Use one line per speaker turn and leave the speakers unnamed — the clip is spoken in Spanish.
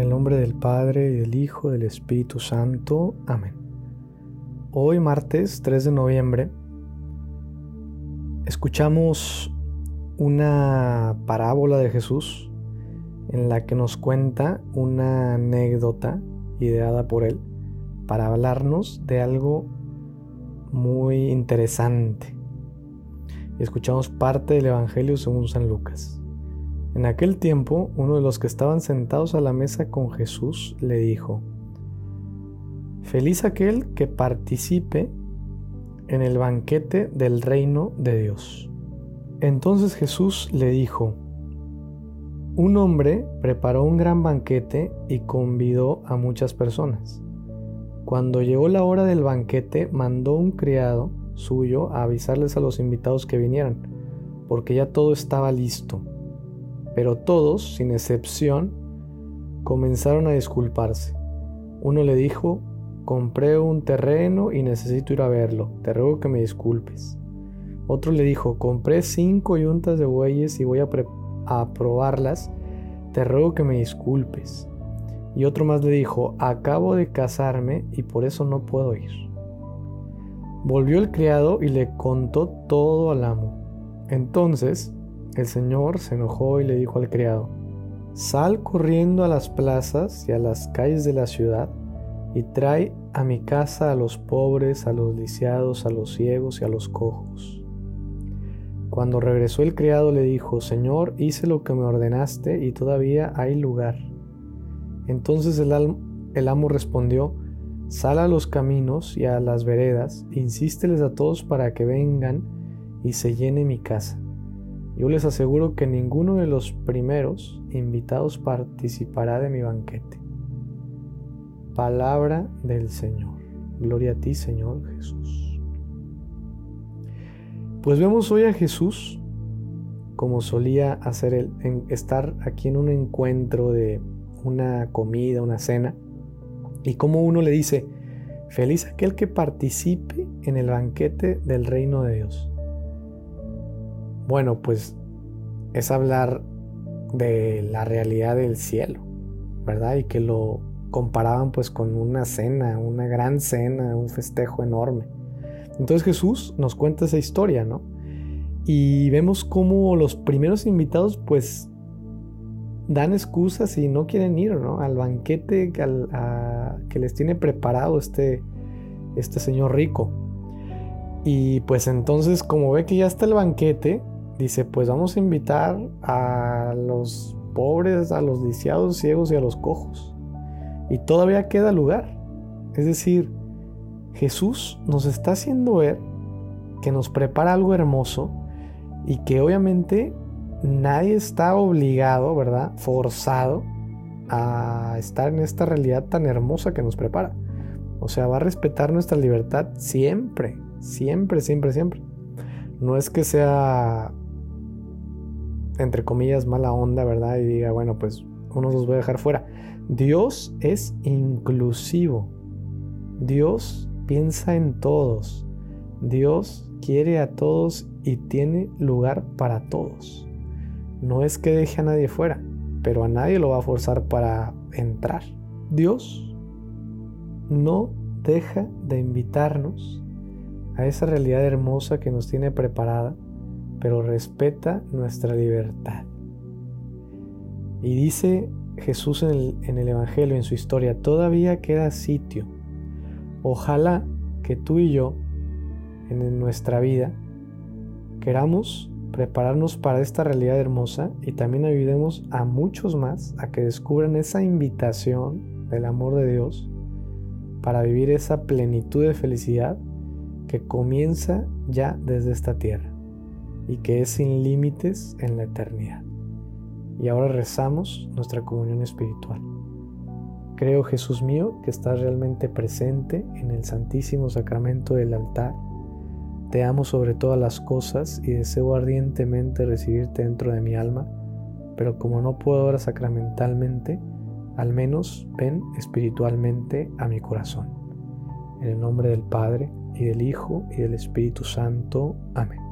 el nombre del Padre, y del Hijo, y del Espíritu Santo. Amén. Hoy, martes 3 de noviembre, escuchamos una parábola de Jesús en la que nos cuenta una anécdota ideada por él para hablarnos de algo muy interesante. Escuchamos parte del Evangelio según San Lucas. En aquel tiempo, uno de los que estaban sentados a la mesa con Jesús le dijo, Feliz aquel que participe en el banquete del reino de Dios. Entonces Jesús le dijo, Un hombre preparó un gran banquete y convidó a muchas personas. Cuando llegó la hora del banquete, mandó un criado suyo a avisarles a los invitados que vinieran, porque ya todo estaba listo. Pero todos, sin excepción, comenzaron a disculparse. Uno le dijo, compré un terreno y necesito ir a verlo, te ruego que me disculpes. Otro le dijo, compré cinco yuntas de bueyes y voy a, a probarlas, te ruego que me disculpes. Y otro más le dijo, acabo de casarme y por eso no puedo ir. Volvió el criado y le contó todo al amo. Entonces el señor se enojó y le dijo al criado, Sal corriendo a las plazas y a las calles de la ciudad y trae a mi casa a los pobres, a los lisiados, a los ciegos y a los cojos. Cuando regresó el criado le dijo, Señor, hice lo que me ordenaste y todavía hay lugar. Entonces el, amo respondió, Sal a los caminos y a las veredas, insísteles a todos para que vengan y se llene mi casa. Yo les aseguro que ninguno de los primeros invitados participará de mi banquete. Palabra del Señor. Gloria a ti, Señor Jesús. Pues vemos hoy a Jesús como solía hacer él, en estar aquí en un encuentro de una comida, una cena, y como uno le dice, feliz aquel que participe en el banquete del reino de Dios. Bueno, pues es hablar de la realidad del cielo, ¿verdad? Y que lo comparaban pues con una cena, una gran cena, un festejo enorme. Entonces Jesús nos cuenta esa historia, ¿no? Y vemos cómo los primeros invitados pues dan excusas y no quieren ir, ¿no? Al banquete que les tiene preparado este, este señor rico. Y pues entonces como ve que ya está el banquete, dice, pues vamos a invitar a los pobres, a los lisiados, ciegos y a los cojos. Y todavía queda lugar. Es decir, Jesús nos está haciendo ver que nos prepara algo hermoso y que obviamente nadie está obligado, ¿verdad? Forzado a estar en esta realidad tan hermosa que nos prepara. O sea, va a respetar nuestra libertad siempre, siempre, siempre, siempre. No es que sea entre comillas, mala onda, ¿verdad? Y diga, bueno, pues unos los voy a dejar fuera. Dios es inclusivo. Dios piensa en todos. Dios quiere a todos y tiene lugar para todos. No es que deje a nadie fuera, pero a nadie lo va a forzar para entrar. Dios no deja de invitarnos a esa realidad hermosa que nos tiene preparada pero respeta nuestra libertad. Y dice Jesús en el, Evangelio, en su historia, todavía queda sitio. Ojalá que tú y yo, en nuestra vida, queramos prepararnos para esta realidad hermosa y también ayudemos a muchos más a que descubran esa invitación del amor de Dios para vivir esa plenitud de felicidad que comienza ya desde esta tierra y que es sin límites en la eternidad. Y ahora rezamos nuestra comunión espiritual. Creo, Jesús mío, que estás realmente presente en el Santísimo Sacramento del altar. Te amo sobre todas las cosas y deseo ardientemente recibirte dentro de mi alma, pero como no puedo ahora sacramentalmente, al menos ven espiritualmente a mi corazón. En el nombre del Padre, y del Hijo, y del Espíritu Santo. Amén.